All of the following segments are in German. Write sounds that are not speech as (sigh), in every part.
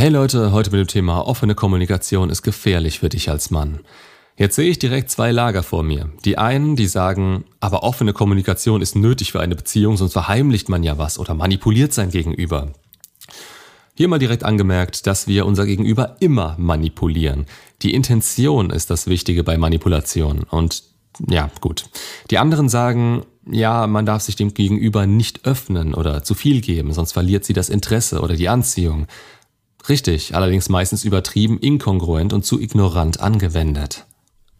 Hey Leute, heute mit dem Thema offene Kommunikation ist gefährlich für dich als Mann. Jetzt sehe ich direkt zwei Lager vor mir. Die einen, die sagen, aber offene Kommunikation ist nötig für eine Beziehung, sonst verheimlicht man ja was oder manipuliert sein Gegenüber. Hier mal direkt angemerkt, dass wir unser Gegenüber immer manipulieren. Die Intention ist das Wichtige bei Manipulation. Und ja, gut. Die anderen sagen, ja, man darf sich dem Gegenüber nicht öffnen oder zu viel geben, sonst verliert sie das Interesse oder die Anziehung. Richtig, allerdings meistens übertrieben, inkongruent und zu ignorant angewendet.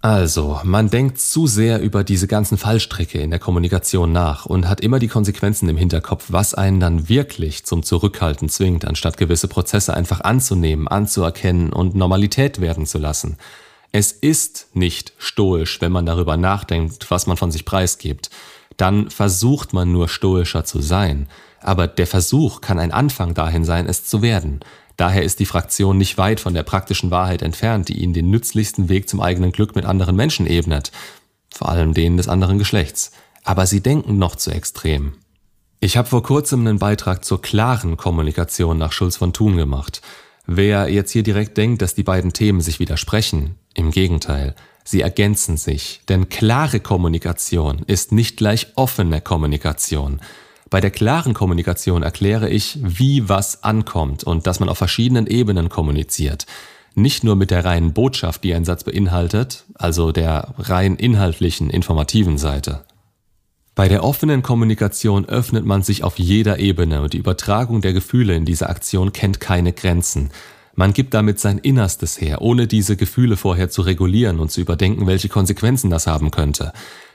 Also, man denkt zu sehr über diese ganzen Fallstricke in der Kommunikation nach und hat immer die Konsequenzen im Hinterkopf, was einen dann wirklich zum Zurückhalten zwingt, anstatt gewisse Prozesse einfach anzunehmen, anzuerkennen und Normalität werden zu lassen. Es ist nicht stoisch, wenn man darüber nachdenkt, was man von sich preisgibt. Dann versucht man nur stoischer zu sein. Aber der Versuch kann ein Anfang dahin sein, es zu werden. Daher ist die Fraktion nicht weit von der praktischen Wahrheit entfernt, die ihnen den nützlichsten Weg zum eigenen Glück mit anderen Menschen ebnet, vor allem denen des anderen Geschlechts. Aber sie denken noch zu extrem. Ich habe vor kurzem einen Beitrag zur klaren Kommunikation nach Schulz von Thun gemacht. Wer jetzt hier direkt denkt, dass die beiden Themen sich widersprechen, im Gegenteil, sie ergänzen sich, denn klare Kommunikation ist nicht gleich offene Kommunikation. Bei der klaren Kommunikation erkläre ich, wie was ankommt und dass man auf verschiedenen Ebenen kommuniziert. Nicht nur mit der reinen Botschaft, die ein Satz beinhaltet, also der rein inhaltlichen, informativen Seite. Bei der offenen Kommunikation öffnet man sich auf jeder Ebene und die Übertragung der Gefühle in dieser Aktion kennt keine Grenzen. Man gibt damit sein Innerstes her, ohne diese Gefühle vorher zu regulieren und zu überdenken, welche Konsequenzen das haben könnte.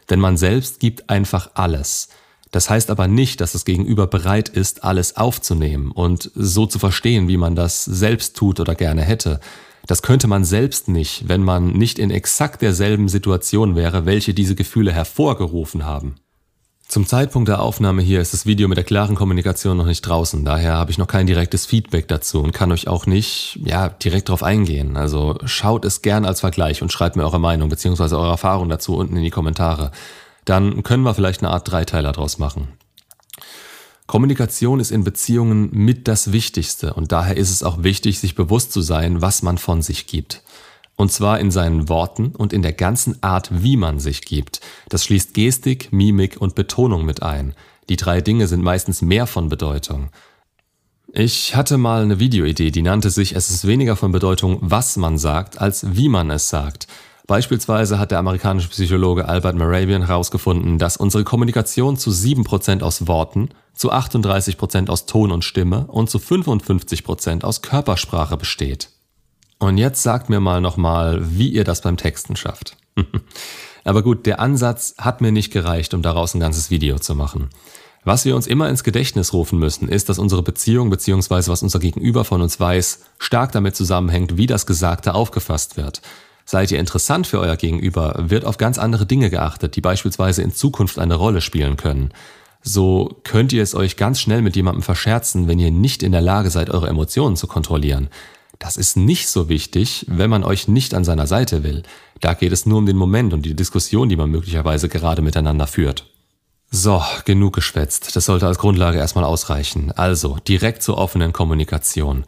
Denn man selbst gibt einfach alles. Das heißt aber nicht, dass das Gegenüber bereit ist, alles aufzunehmen und so zu verstehen, wie man das selbst tut oder gerne hätte. Das könnte man selbst nicht, wenn man nicht in exakt derselben Situation wäre, welche diese Gefühle hervorgerufen haben. Zum Zeitpunkt der Aufnahme hier ist das Video mit der klaren Kommunikation noch nicht draußen, daher habe ich noch kein direktes Feedback dazu und kann euch auch nicht, ja, direkt darauf eingehen. Also schaut es gern als Vergleich und schreibt mir eure Meinung bzw. eure Erfahrung dazu unten in die Kommentare dann können wir vielleicht eine Art Dreiteiler draus machen. Kommunikation ist in Beziehungen mit das Wichtigste und daher ist es auch wichtig, sich bewusst zu sein, was man von sich gibt. Und zwar in seinen Worten und in der ganzen Art, wie man sich gibt. Das schließt Gestik, Mimik und Betonung mit ein. Die drei Dinge sind meistens mehr von Bedeutung. Ich hatte mal eine Videoidee, die nannte sich Es ist weniger von Bedeutung, was man sagt, als wie man es sagt. Beispielsweise hat der amerikanische Psychologe Albert Moravian herausgefunden, dass unsere Kommunikation zu 7% aus Worten, zu 38% aus Ton und Stimme und zu 55% aus Körpersprache besteht. Und jetzt sagt mir mal nochmal, wie ihr das beim Texten schafft. (laughs) Aber gut, der Ansatz hat mir nicht gereicht, um daraus ein ganzes Video zu machen. Was wir uns immer ins Gedächtnis rufen müssen, ist, dass unsere Beziehung bzw. was unser Gegenüber von uns weiß, stark damit zusammenhängt, wie das Gesagte aufgefasst wird. Seid ihr interessant für euer Gegenüber, wird auf ganz andere Dinge geachtet, die beispielsweise in Zukunft eine Rolle spielen können. So könnt ihr es euch ganz schnell mit jemandem verscherzen, wenn ihr nicht in der Lage seid, eure Emotionen zu kontrollieren. Das ist nicht so wichtig, wenn man euch nicht an seiner Seite will. Da geht es nur um den Moment und die Diskussion, die man möglicherweise gerade miteinander führt. So, genug geschwätzt. Das sollte als Grundlage erstmal ausreichen. Also, direkt zur offenen Kommunikation.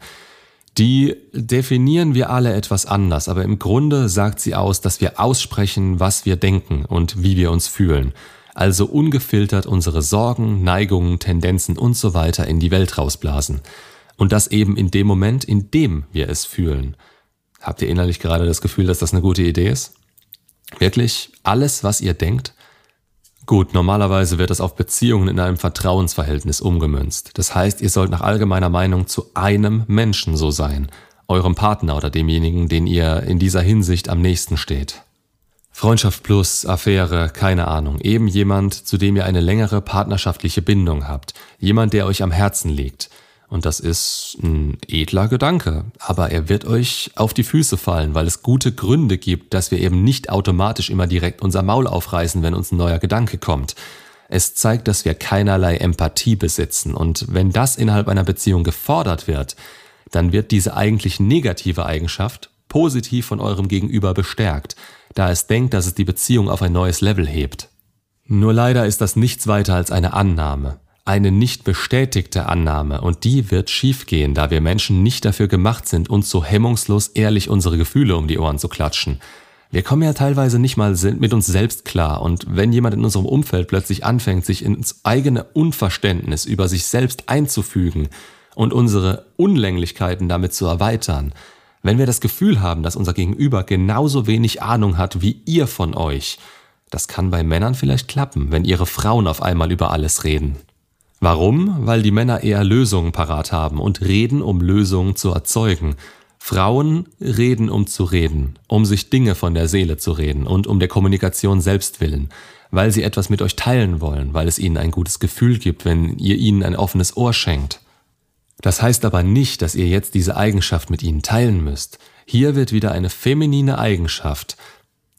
Die definieren wir alle etwas anders, aber im Grunde sagt sie aus, dass wir aussprechen, was wir denken und wie wir uns fühlen. Also ungefiltert unsere Sorgen, Neigungen, Tendenzen und so weiter in die Welt rausblasen. Und das eben in dem Moment, in dem wir es fühlen. Habt ihr innerlich gerade das Gefühl, dass das eine gute Idee ist? Wirklich alles, was ihr denkt, Gut, normalerweise wird das auf Beziehungen in einem Vertrauensverhältnis umgemünzt. Das heißt, ihr sollt nach allgemeiner Meinung zu einem Menschen so sein, eurem Partner oder demjenigen, den ihr in dieser Hinsicht am nächsten steht. Freundschaft plus, Affäre, keine Ahnung, eben jemand, zu dem ihr eine längere partnerschaftliche Bindung habt, jemand, der euch am Herzen liegt, und das ist ein edler Gedanke. Aber er wird euch auf die Füße fallen, weil es gute Gründe gibt, dass wir eben nicht automatisch immer direkt unser Maul aufreißen, wenn uns ein neuer Gedanke kommt. Es zeigt, dass wir keinerlei Empathie besitzen. Und wenn das innerhalb einer Beziehung gefordert wird, dann wird diese eigentlich negative Eigenschaft positiv von eurem Gegenüber bestärkt, da es denkt, dass es die Beziehung auf ein neues Level hebt. Nur leider ist das nichts weiter als eine Annahme. Eine nicht bestätigte Annahme und die wird schiefgehen, da wir Menschen nicht dafür gemacht sind, uns so hemmungslos ehrlich unsere Gefühle um die Ohren zu klatschen. Wir kommen ja teilweise nicht mal mit uns selbst klar und wenn jemand in unserem Umfeld plötzlich anfängt, sich ins eigene Unverständnis über sich selbst einzufügen und unsere Unlänglichkeiten damit zu erweitern, wenn wir das Gefühl haben, dass unser Gegenüber genauso wenig Ahnung hat wie ihr von euch, das kann bei Männern vielleicht klappen, wenn ihre Frauen auf einmal über alles reden. Warum? Weil die Männer eher Lösungen parat haben und reden, um Lösungen zu erzeugen. Frauen reden, um zu reden, um sich Dinge von der Seele zu reden und um der Kommunikation selbst willen, weil sie etwas mit euch teilen wollen, weil es ihnen ein gutes Gefühl gibt, wenn ihr ihnen ein offenes Ohr schenkt. Das heißt aber nicht, dass ihr jetzt diese Eigenschaft mit ihnen teilen müsst. Hier wird wieder eine feminine Eigenschaft,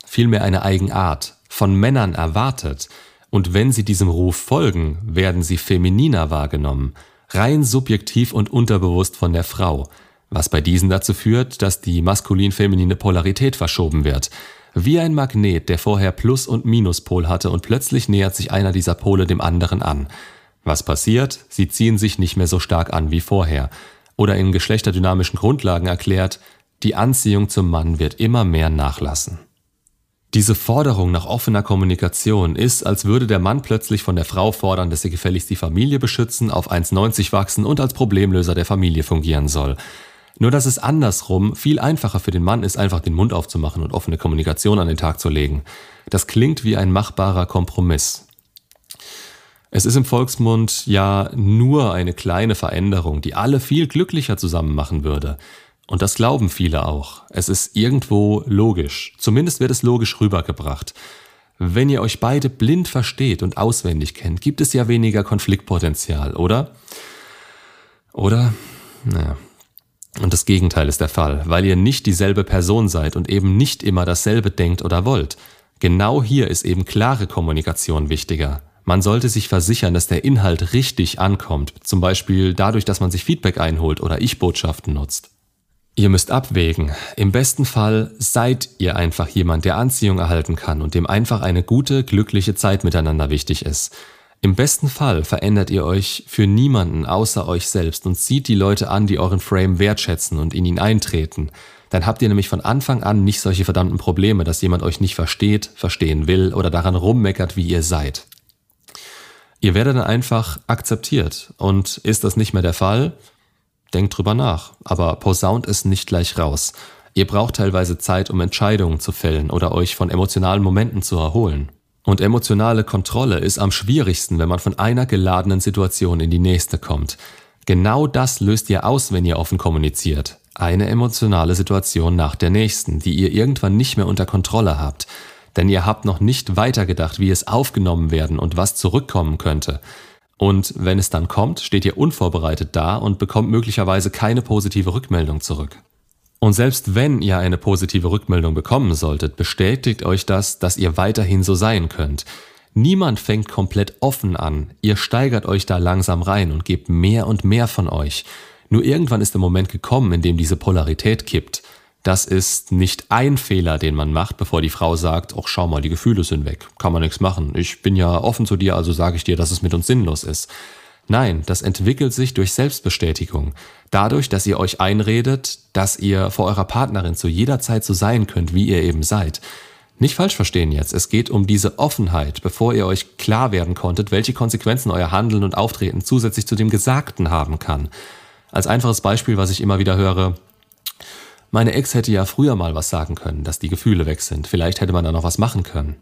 vielmehr eine Eigenart, von Männern erwartet, und wenn sie diesem Ruf folgen, werden sie femininer wahrgenommen, rein subjektiv und unterbewusst von der Frau, was bei diesen dazu führt, dass die maskulin-feminine Polarität verschoben wird. Wie ein Magnet, der vorher Plus- und Minuspol hatte und plötzlich nähert sich einer dieser Pole dem anderen an. Was passiert? Sie ziehen sich nicht mehr so stark an wie vorher. Oder in geschlechterdynamischen Grundlagen erklärt, die Anziehung zum Mann wird immer mehr nachlassen. Diese Forderung nach offener Kommunikation ist, als würde der Mann plötzlich von der Frau fordern, dass sie gefälligst die Familie beschützen, auf 1,90 wachsen und als Problemlöser der Familie fungieren soll. Nur dass es andersrum viel einfacher für den Mann ist, einfach den Mund aufzumachen und offene Kommunikation an den Tag zu legen. Das klingt wie ein machbarer Kompromiss. Es ist im Volksmund ja nur eine kleine Veränderung, die alle viel glücklicher zusammen machen würde. Und das glauben viele auch. Es ist irgendwo logisch. Zumindest wird es logisch rübergebracht. Wenn ihr euch beide blind versteht und auswendig kennt, gibt es ja weniger Konfliktpotenzial, oder? Oder? Naja. Und das Gegenteil ist der Fall, weil ihr nicht dieselbe Person seid und eben nicht immer dasselbe denkt oder wollt. Genau hier ist eben klare Kommunikation wichtiger. Man sollte sich versichern, dass der Inhalt richtig ankommt, zum Beispiel dadurch, dass man sich Feedback einholt oder Ich-Botschaften nutzt. Ihr müsst abwägen. Im besten Fall seid ihr einfach jemand, der Anziehung erhalten kann und dem einfach eine gute, glückliche Zeit miteinander wichtig ist. Im besten Fall verändert ihr euch für niemanden außer euch selbst und zieht die Leute an, die euren Frame wertschätzen und in ihn eintreten. Dann habt ihr nämlich von Anfang an nicht solche verdammten Probleme, dass jemand euch nicht versteht, verstehen will oder daran rummeckert, wie ihr seid. Ihr werdet dann einfach akzeptiert und ist das nicht mehr der Fall, Denkt drüber nach, aber posaunt es nicht gleich raus. Ihr braucht teilweise Zeit, um Entscheidungen zu fällen oder euch von emotionalen Momenten zu erholen. Und emotionale Kontrolle ist am schwierigsten, wenn man von einer geladenen Situation in die nächste kommt. Genau das löst ihr aus, wenn ihr offen kommuniziert. Eine emotionale Situation nach der nächsten, die ihr irgendwann nicht mehr unter Kontrolle habt. Denn ihr habt noch nicht weitergedacht, wie es aufgenommen werden und was zurückkommen könnte. Und wenn es dann kommt, steht ihr unvorbereitet da und bekommt möglicherweise keine positive Rückmeldung zurück. Und selbst wenn ihr eine positive Rückmeldung bekommen solltet, bestätigt euch das, dass ihr weiterhin so sein könnt. Niemand fängt komplett offen an, ihr steigert euch da langsam rein und gebt mehr und mehr von euch. Nur irgendwann ist der Moment gekommen, in dem diese Polarität kippt. Das ist nicht ein Fehler, den man macht, bevor die Frau sagt, ach schau mal, die Gefühle sind weg, kann man nichts machen. Ich bin ja offen zu dir, also sage ich dir, dass es mit uns sinnlos ist. Nein, das entwickelt sich durch Selbstbestätigung. Dadurch, dass ihr euch einredet, dass ihr vor eurer Partnerin zu jeder Zeit so sein könnt, wie ihr eben seid. Nicht falsch verstehen jetzt, es geht um diese Offenheit, bevor ihr euch klar werden konntet, welche Konsequenzen euer Handeln und Auftreten zusätzlich zu dem Gesagten haben kann. Als einfaches Beispiel, was ich immer wieder höre, meine Ex hätte ja früher mal was sagen können, dass die Gefühle weg sind. Vielleicht hätte man da noch was machen können.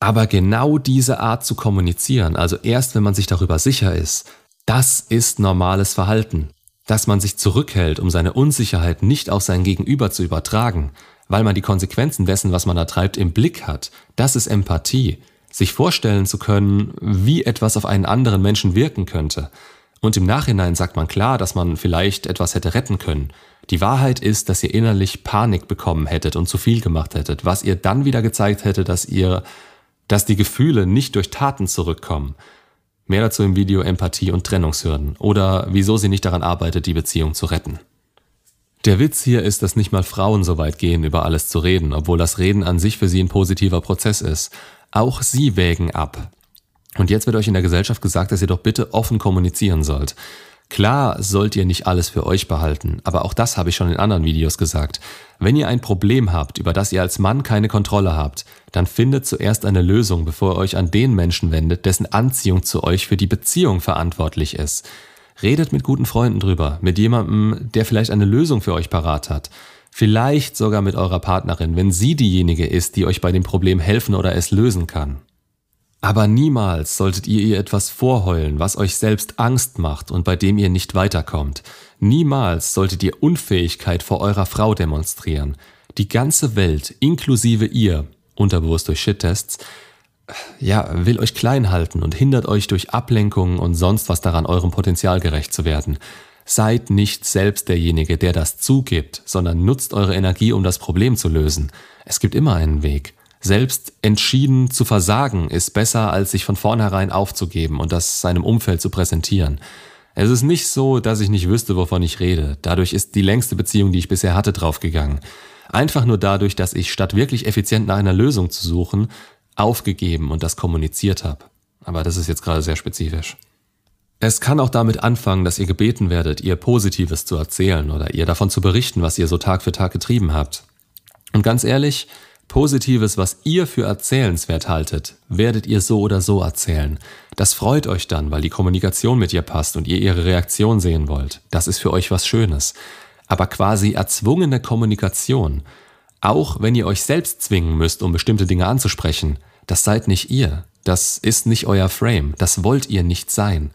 Aber genau diese Art zu kommunizieren, also erst wenn man sich darüber sicher ist, das ist normales Verhalten. Dass man sich zurückhält, um seine Unsicherheit nicht auf sein Gegenüber zu übertragen, weil man die Konsequenzen dessen, was man da treibt, im Blick hat, das ist Empathie. Sich vorstellen zu können, wie etwas auf einen anderen Menschen wirken könnte. Und im Nachhinein sagt man klar, dass man vielleicht etwas hätte retten können. Die Wahrheit ist, dass ihr innerlich Panik bekommen hättet und zu viel gemacht hättet, was ihr dann wieder gezeigt hätte, dass ihr, dass die Gefühle nicht durch Taten zurückkommen. Mehr dazu im Video Empathie und Trennungshürden oder wieso sie nicht daran arbeitet, die Beziehung zu retten. Der Witz hier ist, dass nicht mal Frauen so weit gehen, über alles zu reden, obwohl das Reden an sich für sie ein positiver Prozess ist. Auch sie wägen ab. Und jetzt wird euch in der Gesellschaft gesagt, dass ihr doch bitte offen kommunizieren sollt. Klar sollt ihr nicht alles für euch behalten, aber auch das habe ich schon in anderen Videos gesagt. Wenn ihr ein Problem habt, über das ihr als Mann keine Kontrolle habt, dann findet zuerst eine Lösung, bevor ihr euch an den Menschen wendet, dessen Anziehung zu euch für die Beziehung verantwortlich ist. Redet mit guten Freunden drüber, mit jemandem, der vielleicht eine Lösung für euch parat hat. Vielleicht sogar mit eurer Partnerin, wenn sie diejenige ist, die euch bei dem Problem helfen oder es lösen kann. Aber niemals solltet ihr ihr etwas vorheulen, was euch selbst Angst macht und bei dem ihr nicht weiterkommt. Niemals solltet ihr Unfähigkeit vor eurer Frau demonstrieren. Die ganze Welt, inklusive ihr, unterbewusst durch Shit-Tests, ja, will euch klein halten und hindert euch durch Ablenkungen und sonst was daran, eurem Potenzial gerecht zu werden. Seid nicht selbst derjenige, der das zugibt, sondern nutzt eure Energie, um das Problem zu lösen. Es gibt immer einen Weg. Selbst entschieden zu versagen ist besser, als sich von vornherein aufzugeben und das seinem Umfeld zu präsentieren. Es ist nicht so, dass ich nicht wüsste, wovon ich rede. Dadurch ist die längste Beziehung, die ich bisher hatte, draufgegangen. Einfach nur dadurch, dass ich statt wirklich effizient nach einer Lösung zu suchen, aufgegeben und das kommuniziert habe. Aber das ist jetzt gerade sehr spezifisch. Es kann auch damit anfangen, dass ihr gebeten werdet, ihr Positives zu erzählen oder ihr davon zu berichten, was ihr so Tag für Tag getrieben habt. Und ganz ehrlich, Positives, was ihr für erzählenswert haltet, werdet ihr so oder so erzählen. Das freut euch dann, weil die Kommunikation mit ihr passt und ihr ihre Reaktion sehen wollt. Das ist für euch was Schönes. Aber quasi erzwungene Kommunikation, auch wenn ihr euch selbst zwingen müsst, um bestimmte Dinge anzusprechen, das seid nicht ihr. Das ist nicht euer Frame. Das wollt ihr nicht sein.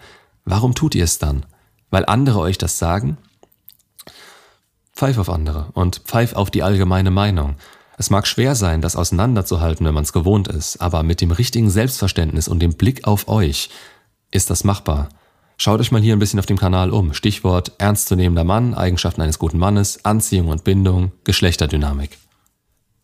Warum tut ihr es dann? Weil andere euch das sagen? Pfeif auf andere und pfeif auf die allgemeine Meinung. Es mag schwer sein, das auseinanderzuhalten, wenn man es gewohnt ist, aber mit dem richtigen Selbstverständnis und dem Blick auf euch ist das machbar. Schaut euch mal hier ein bisschen auf dem Kanal um. Stichwort ernstzunehmender Mann, Eigenschaften eines guten Mannes, Anziehung und Bindung, Geschlechterdynamik.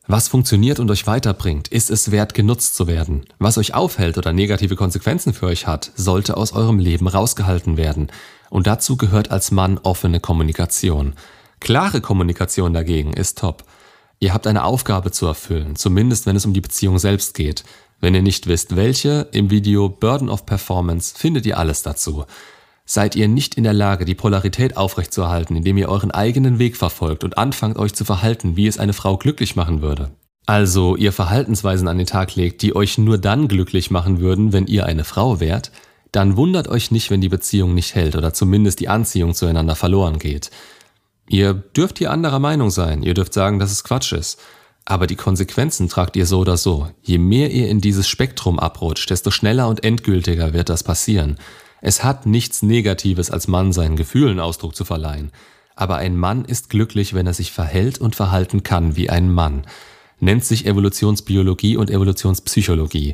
Was funktioniert und euch weiterbringt, ist es wert genutzt zu werden. Was euch aufhält oder negative Konsequenzen für euch hat, sollte aus eurem Leben rausgehalten werden. Und dazu gehört als Mann offene Kommunikation. Klare Kommunikation dagegen ist top. Ihr habt eine Aufgabe zu erfüllen, zumindest wenn es um die Beziehung selbst geht. Wenn ihr nicht wisst, welche, im Video Burden of Performance findet ihr alles dazu. Seid ihr nicht in der Lage, die Polarität aufrechtzuerhalten, indem ihr euren eigenen Weg verfolgt und anfangt euch zu verhalten, wie es eine Frau glücklich machen würde? Also ihr Verhaltensweisen an den Tag legt, die euch nur dann glücklich machen würden, wenn ihr eine Frau wärt, dann wundert euch nicht, wenn die Beziehung nicht hält oder zumindest die Anziehung zueinander verloren geht. Ihr dürft hier anderer Meinung sein, ihr dürft sagen, dass es Quatsch ist. Aber die Konsequenzen tragt ihr so oder so. Je mehr ihr in dieses Spektrum abrutscht, desto schneller und endgültiger wird das passieren. Es hat nichts Negatives als Mann seinen Gefühlen Ausdruck zu verleihen. Aber ein Mann ist glücklich, wenn er sich verhält und verhalten kann wie ein Mann. Nennt sich Evolutionsbiologie und Evolutionspsychologie.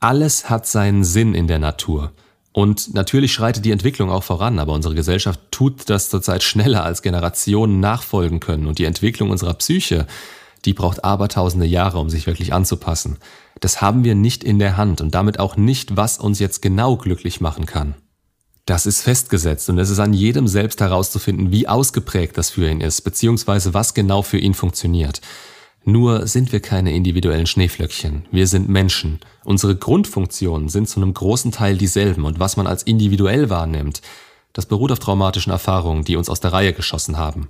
Alles hat seinen Sinn in der Natur. Und natürlich schreitet die Entwicklung auch voran, aber unsere Gesellschaft tut das zurzeit schneller, als Generationen nachfolgen können. Und die Entwicklung unserer Psyche, die braucht abertausende Jahre, um sich wirklich anzupassen. Das haben wir nicht in der Hand und damit auch nicht, was uns jetzt genau glücklich machen kann. Das ist festgesetzt und es ist an jedem selbst herauszufinden, wie ausgeprägt das für ihn ist, beziehungsweise was genau für ihn funktioniert. Nur sind wir keine individuellen Schneeflöckchen. Wir sind Menschen. Unsere Grundfunktionen sind zu einem großen Teil dieselben und was man als individuell wahrnimmt, das beruht auf traumatischen Erfahrungen, die uns aus der Reihe geschossen haben.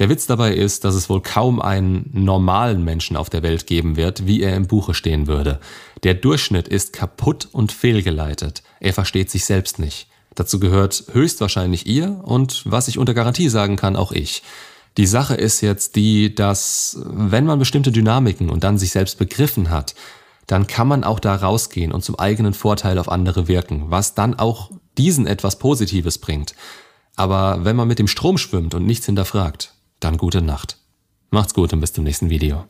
Der Witz dabei ist, dass es wohl kaum einen normalen Menschen auf der Welt geben wird, wie er im Buche stehen würde. Der Durchschnitt ist kaputt und fehlgeleitet. Er versteht sich selbst nicht. Dazu gehört höchstwahrscheinlich ihr und, was ich unter Garantie sagen kann, auch ich. Die Sache ist jetzt die, dass wenn man bestimmte Dynamiken und dann sich selbst begriffen hat, dann kann man auch da rausgehen und zum eigenen Vorteil auf andere wirken, was dann auch diesen etwas Positives bringt. Aber wenn man mit dem Strom schwimmt und nichts hinterfragt, dann gute Nacht. Macht's gut und bis zum nächsten Video.